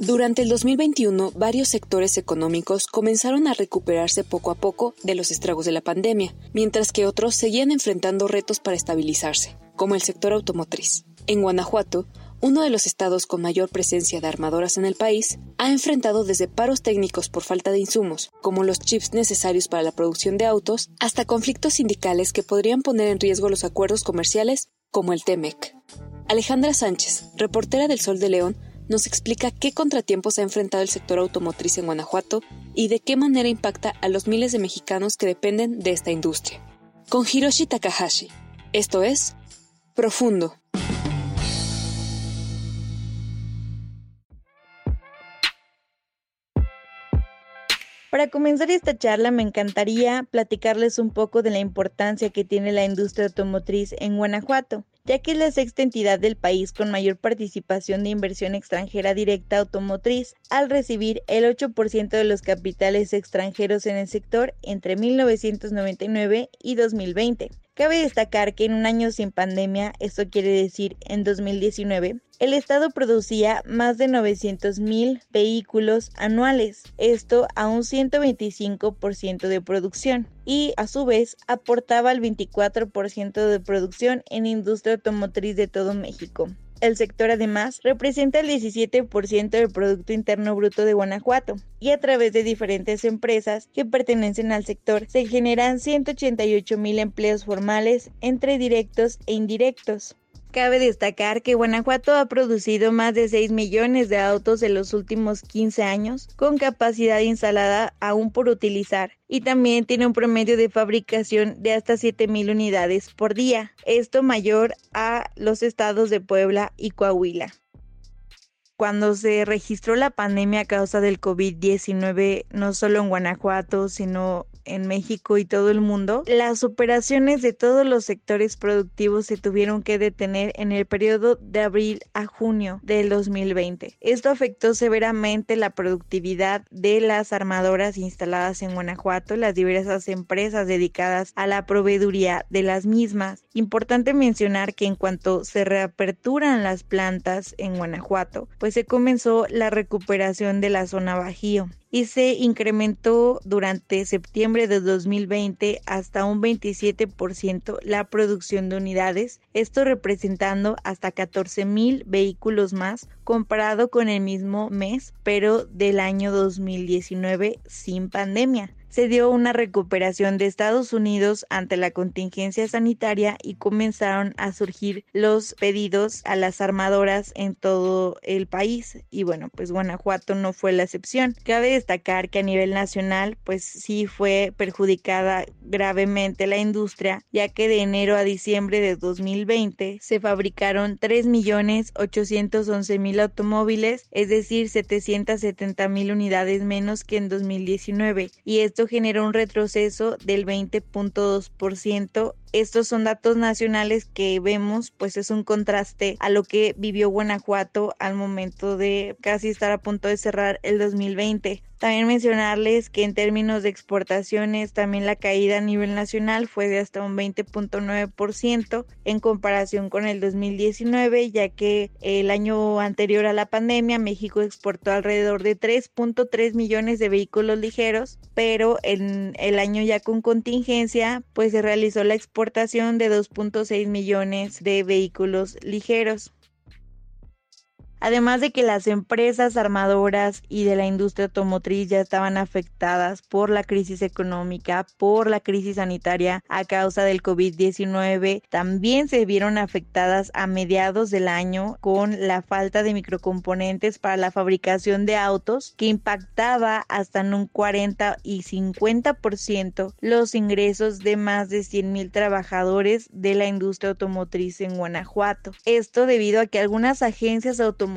Durante el 2021, varios sectores económicos comenzaron a recuperarse poco a poco de los estragos de la pandemia, mientras que otros seguían enfrentando retos para estabilizarse, como el sector automotriz. En Guanajuato, uno de los estados con mayor presencia de armadoras en el país, ha enfrentado desde paros técnicos por falta de insumos, como los chips necesarios para la producción de autos, hasta conflictos sindicales que podrían poner en riesgo los acuerdos comerciales, como el TEMEC. Alejandra Sánchez, reportera del Sol de León, nos explica qué contratiempos ha enfrentado el sector automotriz en Guanajuato y de qué manera impacta a los miles de mexicanos que dependen de esta industria. Con Hiroshi Takahashi. Esto es Profundo. Para comenzar esta charla me encantaría platicarles un poco de la importancia que tiene la industria automotriz en Guanajuato ya que es la sexta entidad del país con mayor participación de inversión extranjera directa automotriz, al recibir el 8% de los capitales extranjeros en el sector entre 1999 y 2020. Cabe destacar que en un año sin pandemia, esto quiere decir en 2019, el Estado producía más de 900 mil vehículos anuales, esto a un 125% de producción, y a su vez aportaba el 24% de producción en industria automotriz de todo México. El sector además representa el 17% del Producto Interno Bruto de Guanajuato y a través de diferentes empresas que pertenecen al sector se generan 188 mil empleos formales entre directos e indirectos. Cabe destacar que Guanajuato ha producido más de 6 millones de autos en los últimos 15 años, con capacidad instalada aún por utilizar, y también tiene un promedio de fabricación de hasta 7.000 unidades por día, esto mayor a los estados de Puebla y Coahuila. Cuando se registró la pandemia a causa del COVID-19, no solo en Guanajuato, sino en México y todo el mundo, las operaciones de todos los sectores productivos se tuvieron que detener en el periodo de abril a junio del 2020. Esto afectó severamente la productividad de las armadoras instaladas en Guanajuato, las diversas empresas dedicadas a la proveeduría de las mismas. Importante mencionar que en cuanto se reaperturan las plantas en Guanajuato, pues se comenzó la recuperación de la zona Bajío y se incrementó durante septiembre de 2020 hasta un 27% la producción de unidades, esto representando hasta 14 mil vehículos más comparado con el mismo mes, pero del año 2019 sin pandemia se dio una recuperación de Estados Unidos ante la contingencia sanitaria y comenzaron a surgir los pedidos a las armadoras en todo el país y bueno pues Guanajuato no fue la excepción. Cabe destacar que a nivel nacional pues sí fue perjudicada gravemente la industria ya que de enero a diciembre de 2020 se fabricaron 3.811.000 automóviles es decir 770.000 unidades menos que en 2019 y esto generó un retroceso del 20.2% estos son datos nacionales que vemos, pues es un contraste a lo que vivió Guanajuato al momento de casi estar a punto de cerrar el 2020. También mencionarles que en términos de exportaciones, también la caída a nivel nacional fue de hasta un 20.9% en comparación con el 2019, ya que el año anterior a la pandemia México exportó alrededor de 3.3 millones de vehículos ligeros, pero en el año ya con contingencia, pues se realizó la exportación exportación de 2.6 millones de vehículos ligeros. Además de que las empresas armadoras y de la industria automotriz ya estaban afectadas por la crisis económica, por la crisis sanitaria a causa del COVID-19, también se vieron afectadas a mediados del año con la falta de microcomponentes para la fabricación de autos que impactaba hasta en un 40 y 50% los ingresos de más de 100 mil trabajadores de la industria automotriz en Guanajuato. Esto debido a que algunas agencias automotrices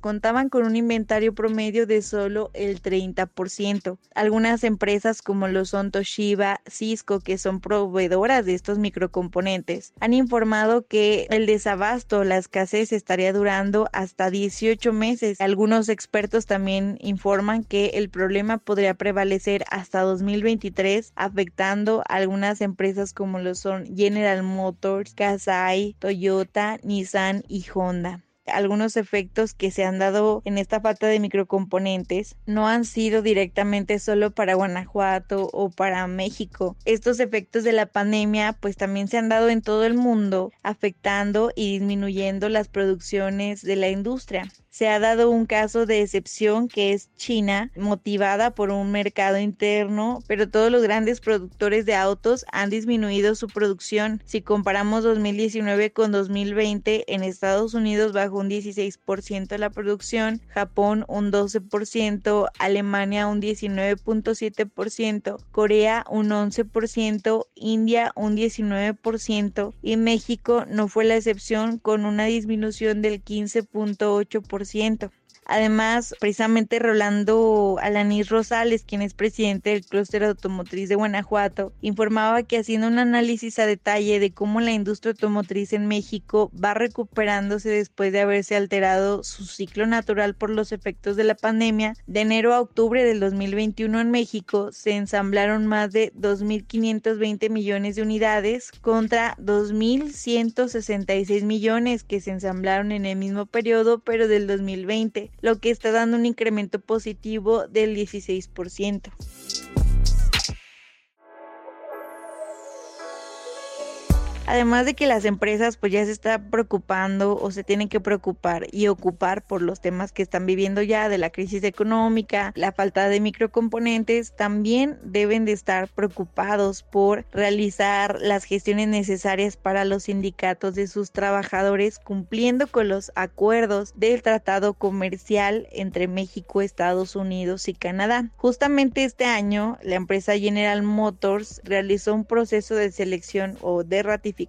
contaban con un inventario promedio de solo el 30%. Algunas empresas como lo son Toshiba, Cisco, que son proveedoras de estos microcomponentes, han informado que el desabasto, la escasez estaría durando hasta 18 meses. Algunos expertos también informan que el problema podría prevalecer hasta 2023, afectando a algunas empresas como lo son General Motors, Kasai, Toyota, Nissan y Honda algunos efectos que se han dado en esta falta de microcomponentes no han sido directamente solo para Guanajuato o para México. Estos efectos de la pandemia pues también se han dado en todo el mundo, afectando y disminuyendo las producciones de la industria se ha dado un caso de excepción que es China, motivada por un mercado interno, pero todos los grandes productores de autos han disminuido su producción. Si comparamos 2019 con 2020, en Estados Unidos bajó un 16% la producción, Japón un 12%, Alemania un 19.7%, Corea un 11%, India un 19% y México no fue la excepción con una disminución del 15.8%. 100%. Además, precisamente Rolando Alanis Rosales, quien es presidente del clúster automotriz de Guanajuato, informaba que haciendo un análisis a detalle de cómo la industria automotriz en México va recuperándose después de haberse alterado su ciclo natural por los efectos de la pandemia, de enero a octubre del 2021 en México se ensamblaron más de 2.520 millones de unidades contra 2.166 millones que se ensamblaron en el mismo periodo, pero del 2020 lo que está dando un incremento positivo del 16%. Además de que las empresas pues ya se están preocupando o se tienen que preocupar y ocupar por los temas que están viviendo ya de la crisis económica, la falta de microcomponentes, también deben de estar preocupados por realizar las gestiones necesarias para los sindicatos de sus trabajadores cumpliendo con los acuerdos del tratado comercial entre México, Estados Unidos y Canadá. Justamente este año la empresa General Motors realizó un proceso de selección o de ratificación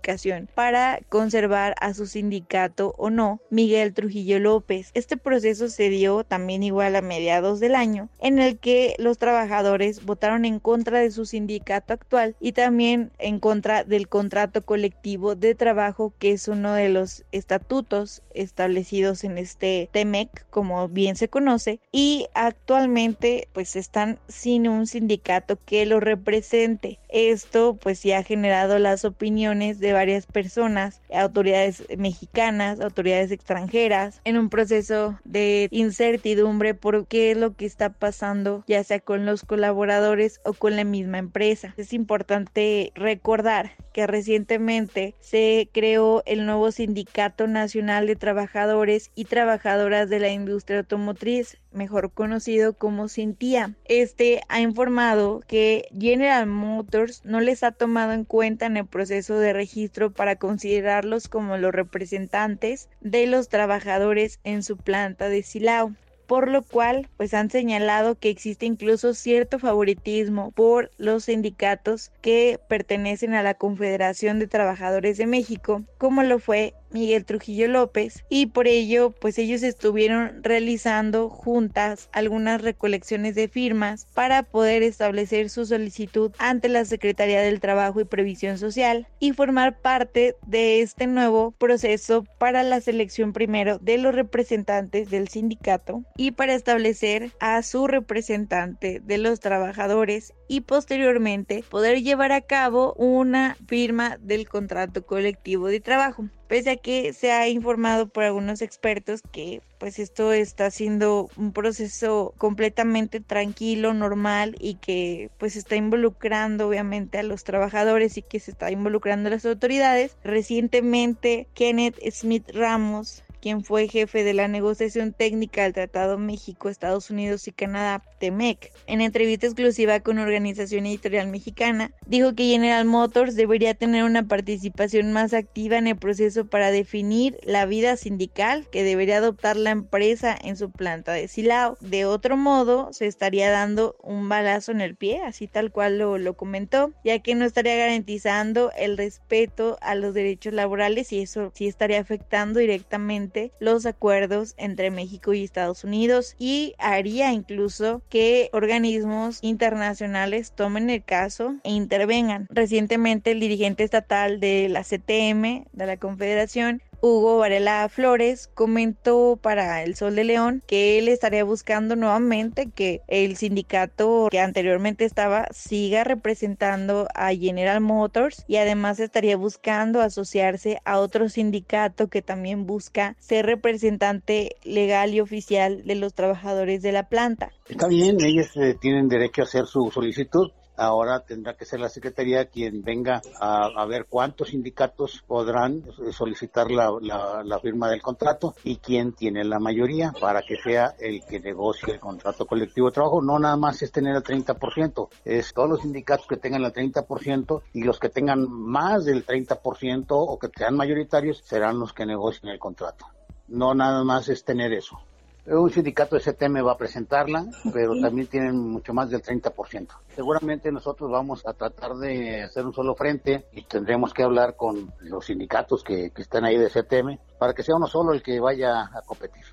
para conservar a su sindicato o no, Miguel Trujillo López. Este proceso se dio también igual a mediados del año, en el que los trabajadores votaron en contra de su sindicato actual y también en contra del contrato colectivo de trabajo, que es uno de los estatutos establecidos en este TEMEC, como bien se conoce, y actualmente pues están sin un sindicato que lo represente. Esto pues ya ha generado las opiniones de varias personas, autoridades mexicanas, autoridades extranjeras, en un proceso de incertidumbre por qué es lo que está pasando, ya sea con los colaboradores o con la misma empresa. Es importante recordar que recientemente se creó el nuevo Sindicato Nacional de Trabajadores y Trabajadoras de la Industria Automotriz, mejor conocido como Cintía. Este ha informado que General Motors no les ha tomado en cuenta en el proceso de registro para considerarlos como los representantes de los trabajadores en su planta de Silao por lo cual pues han señalado que existe incluso cierto favoritismo por los sindicatos que pertenecen a la Confederación de Trabajadores de México, como lo fue Miguel Trujillo López y por ello pues ellos estuvieron realizando juntas algunas recolecciones de firmas para poder establecer su solicitud ante la Secretaría del Trabajo y Previsión Social y formar parte de este nuevo proceso para la selección primero de los representantes del sindicato y para establecer a su representante de los trabajadores y posteriormente poder llevar a cabo una firma del contrato colectivo de trabajo pese a que se ha informado por algunos expertos que pues esto está siendo un proceso completamente tranquilo, normal y que pues está involucrando obviamente a los trabajadores y que se está involucrando a las autoridades. Recientemente Kenneth Smith Ramos quien fue jefe de la negociación técnica del Tratado México, Estados Unidos y Canadá, TEMEC, en entrevista exclusiva con Organización Editorial Mexicana, dijo que General Motors debería tener una participación más activa en el proceso para definir la vida sindical que debería adoptar la empresa en su planta de Silao. De otro modo, se estaría dando un balazo en el pie, así tal cual lo, lo comentó, ya que no estaría garantizando el respeto a los derechos laborales y eso sí estaría afectando directamente los acuerdos entre México y Estados Unidos y haría incluso que organismos internacionales tomen el caso e intervengan. Recientemente el dirigente estatal de la CTM, de la Confederación, Hugo Varela Flores comentó para El Sol de León que él estaría buscando nuevamente que el sindicato que anteriormente estaba siga representando a General Motors y además estaría buscando asociarse a otro sindicato que también busca ser representante legal y oficial de los trabajadores de la planta. Está bien, ellos eh, tienen derecho a hacer su solicitud ahora tendrá que ser la Secretaría quien venga a, ver cuántos sindicatos podrán solicitar la, firma del contrato y quién tiene la mayoría para que sea el que negocie el contrato colectivo de trabajo. No nada más es tener el 30%, es todos los sindicatos que tengan el 30% y los que tengan más del 30% o que sean mayoritarios serán los que negocien el contrato. No nada más es tener eso. Un sindicato de CTM va a presentarla, pero también tienen mucho más del 30%. Seguramente nosotros vamos a tratar de hacer un solo frente y tendremos que hablar con los sindicatos que, están ahí de CTM para que sea uno solo el que vaya a competir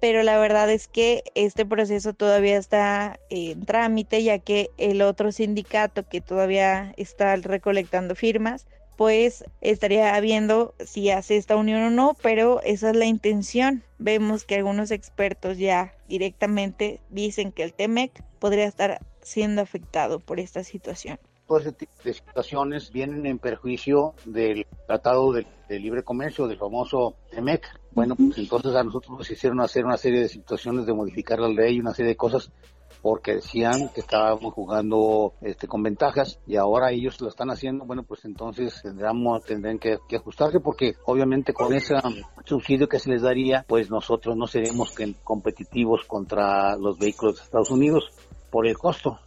pero la verdad es que este proceso todavía está en trámite, ya que el otro sindicato que todavía está recolectando firmas pues estaría viendo si hace esta unión o no, pero esa es la intención. Vemos que algunos expertos ya directamente dicen que el TEMEC podría estar siendo afectado por esta situación. Todo ese tipo de situaciones vienen en perjuicio del Tratado de, Libre Comercio, del famoso TEMEC. Bueno, pues entonces a nosotros nos hicieron hacer una serie de situaciones de modificar la ley, una serie de cosas porque decían que estábamos jugando este, con ventajas y ahora ellos lo están haciendo, bueno, pues entonces tendremos, tendrán que, ajustarse porque obviamente con ese subsidio que se les daría, pues nosotros no seremos competitivos contra los vehículos de Estados Unidos por el costo.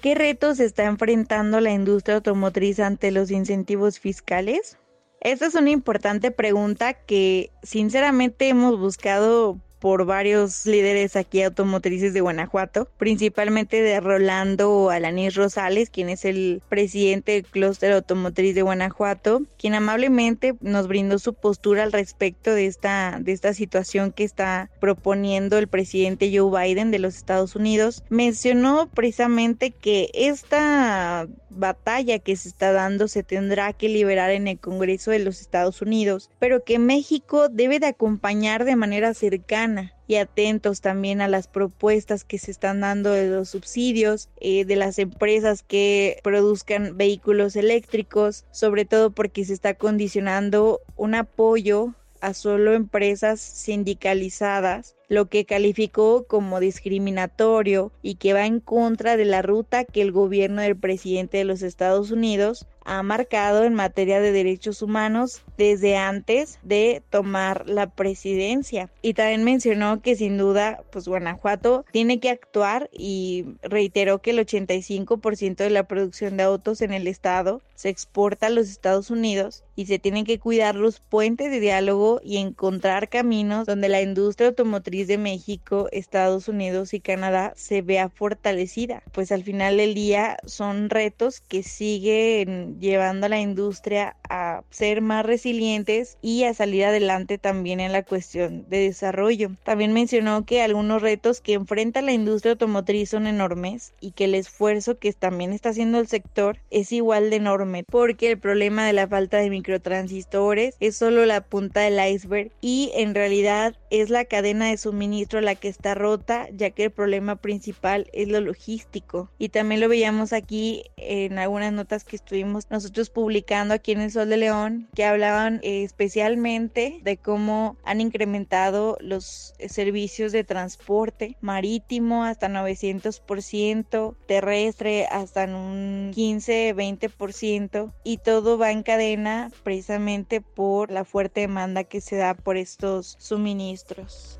¿Qué retos está enfrentando la industria automotriz ante los incentivos fiscales? Esta es una importante pregunta que sinceramente hemos buscado por varios líderes aquí automotrices de Guanajuato, principalmente de Rolando Alanís Rosales, quien es el presidente del clúster automotriz de Guanajuato, quien amablemente nos brindó su postura al respecto de esta, de esta situación que está proponiendo el presidente Joe Biden de los Estados Unidos. Mencionó precisamente que esta batalla que se está dando se tendrá que liberar en el Congreso de los Estados Unidos, pero que México debe de acompañar de manera cercana y atentos también a las propuestas que se están dando de los subsidios eh, de las empresas que produzcan vehículos eléctricos, sobre todo porque se está condicionando un apoyo a solo empresas sindicalizadas, lo que calificó como discriminatorio y que va en contra de la ruta que el gobierno del presidente de los Estados Unidos ha marcado en materia de derechos humanos desde antes de tomar la presidencia. Y también mencionó que sin duda, pues Guanajuato tiene que actuar y reiteró que el 85% de la producción de autos en el estado se exporta a los Estados Unidos y se tienen que cuidar los puentes de diálogo y encontrar caminos donde la industria automotriz de México, Estados Unidos y Canadá se vea fortalecida. Pues al final del día son retos que siguen llevando a la industria a ser más resilientes y a salir adelante también en la cuestión de desarrollo. También mencionó que algunos retos que enfrenta la industria automotriz son enormes y que el esfuerzo que también está haciendo el sector es igual de enorme porque el problema de la falta de microtransistores es solo la punta del iceberg y en realidad es la cadena de suministro la que está rota, ya que el problema principal es lo logístico. Y también lo veíamos aquí en algunas notas que estuvimos nosotros publicando aquí en el Sol de León, que hablaban especialmente de cómo han incrementado los servicios de transporte marítimo hasta 900%, terrestre hasta un 15-20% y todo va en cadena precisamente por la fuerte demanda que se da por estos suministros.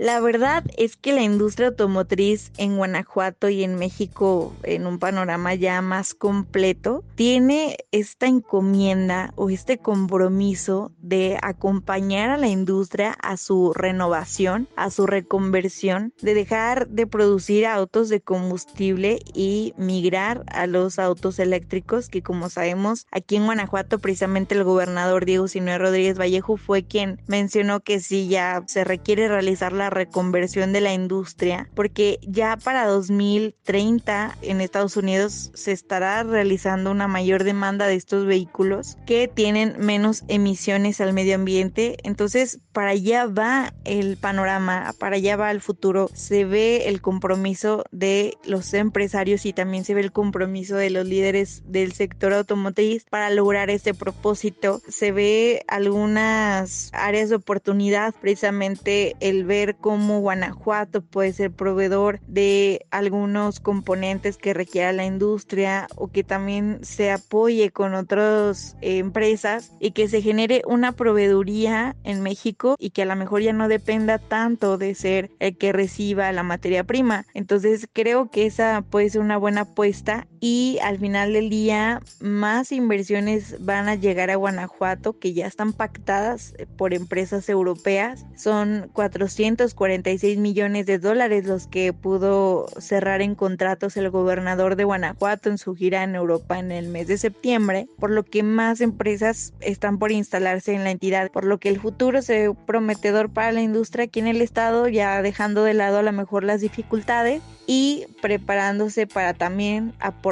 La verdad es que la industria automotriz en Guanajuato y en México, en un panorama ya más completo, tiene esta encomienda o este compromiso de acompañar a la industria a su renovación, a su reconversión, de dejar de producir autos de combustible y migrar a los autos eléctricos, que como sabemos, aquí en Guanajuato precisamente el gobernador Diego Sinue Rodríguez Vallejo fue quien mencionó que sí ya se requiere realizar la reconversión de la industria, porque ya para 2030 en Estados Unidos se estará realizando una mayor demanda de estos vehículos que tienen menos emisiones al medio ambiente. Entonces, para allá va el panorama, para allá va el futuro. Se ve el compromiso de los empresarios y también se ve el compromiso de los líderes del sector automotriz para lograr este propósito. Se ve algunas áreas de oportunidad, precisamente el ver cómo Guanajuato puede ser proveedor de algunos componentes que requiera la industria o que también se apoye con otras empresas y que se genere una proveeduría en México y que a lo mejor ya no dependa tanto de ser el que reciba la materia prima. Entonces creo que esa puede ser una buena apuesta y al final del día más inversiones van a llegar a Guanajuato que ya están pactadas por empresas europeas. Son 400 46 millones de dólares los que pudo cerrar en contratos el gobernador de Guanajuato en su gira en Europa en el mes de septiembre, por lo que más empresas están por instalarse en la entidad, por lo que el futuro se ve prometedor para la industria aquí en el estado, ya dejando de lado a lo mejor las dificultades y preparándose para también aportar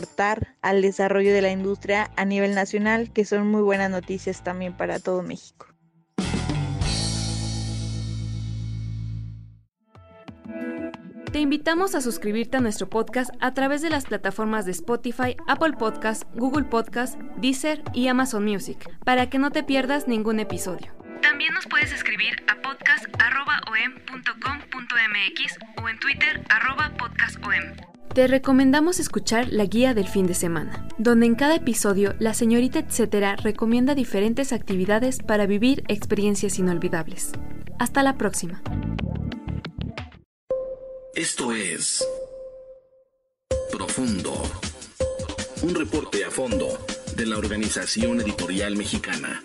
al desarrollo de la industria a nivel nacional, que son muy buenas noticias también para todo México. Te invitamos a suscribirte a nuestro podcast a través de las plataformas de Spotify, Apple Podcast, Google Podcast, Deezer y Amazon Music, para que no te pierdas ningún episodio. También nos puedes escribir a podcast.om.com.mx o en Twitter podcastom. Te recomendamos escuchar la guía del fin de semana, donde en cada episodio la señorita etcétera recomienda diferentes actividades para vivir experiencias inolvidables. Hasta la próxima. Esto es Profundo, un reporte a fondo de la Organización Editorial Mexicana.